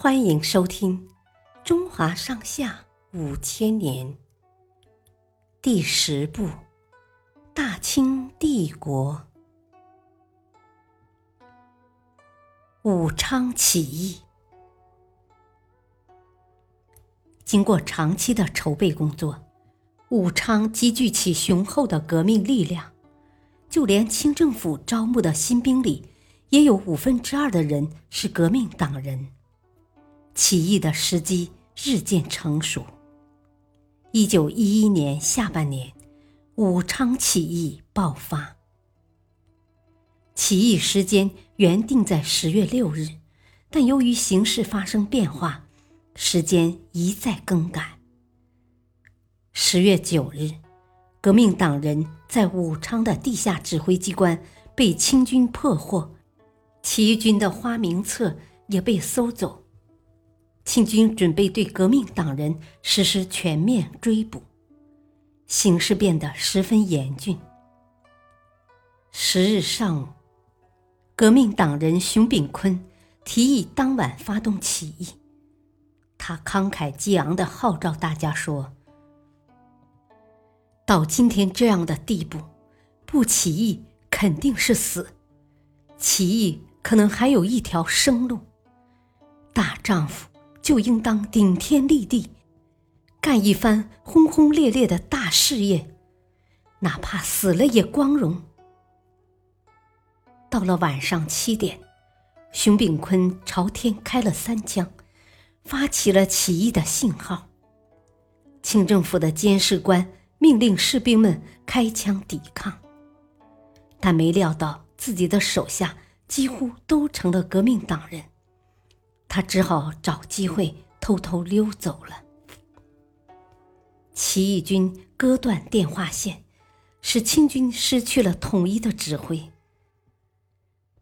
欢迎收听《中华上下五千年》第十部《大清帝国》武昌起义。经过长期的筹备工作，武昌积聚起雄厚的革命力量，就连清政府招募的新兵里。也有五分之二的人是革命党人。起义的时机日渐成熟。一九一一年下半年，武昌起义爆发。起义时间原定在十月六日，但由于形势发生变化，时间一再更改。十月九日，革命党人在武昌的地下指挥机关被清军破获。起义军的花名册也被搜走，清军准备对革命党人实施全面追捕，形势变得十分严峻。十日上午，革命党人熊秉坤提议当晚发动起义，他慷慨激昂地号召大家说：“到今天这样的地步，不起义肯定是死，起义。”可能还有一条生路。大丈夫就应当顶天立地，干一番轰轰烈烈的大事业，哪怕死了也光荣。到了晚上七点，熊秉坤朝天开了三枪，发起了起义的信号。清政府的监视官命令士兵们开枪抵抗，但没料到自己的手下。几乎都成了革命党人，他只好找机会偷偷溜走了。起义军割断电话线，使清军失去了统一的指挥。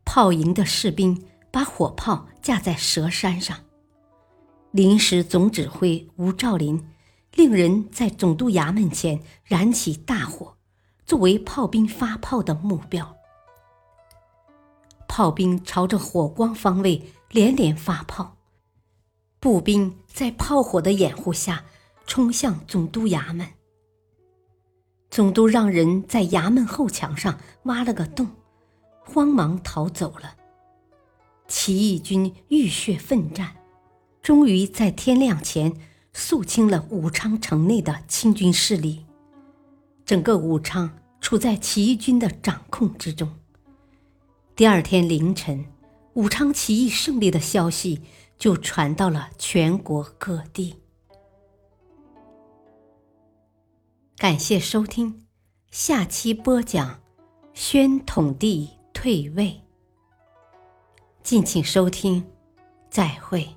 炮营的士兵把火炮架在蛇山上，临时总指挥吴兆麟令人在总督衙门前燃起大火，作为炮兵发炮的目标。炮兵朝着火光方位连连发炮，步兵在炮火的掩护下冲向总督衙门。总督让人在衙门后墙上挖了个洞，慌忙逃走了。起义军浴血奋战，终于在天亮前肃清了武昌城内的清军势力，整个武昌处在起义军的掌控之中。第二天凌晨，武昌起义胜利的消息就传到了全国各地。感谢收听，下期播讲宣统帝退位。敬请收听，再会。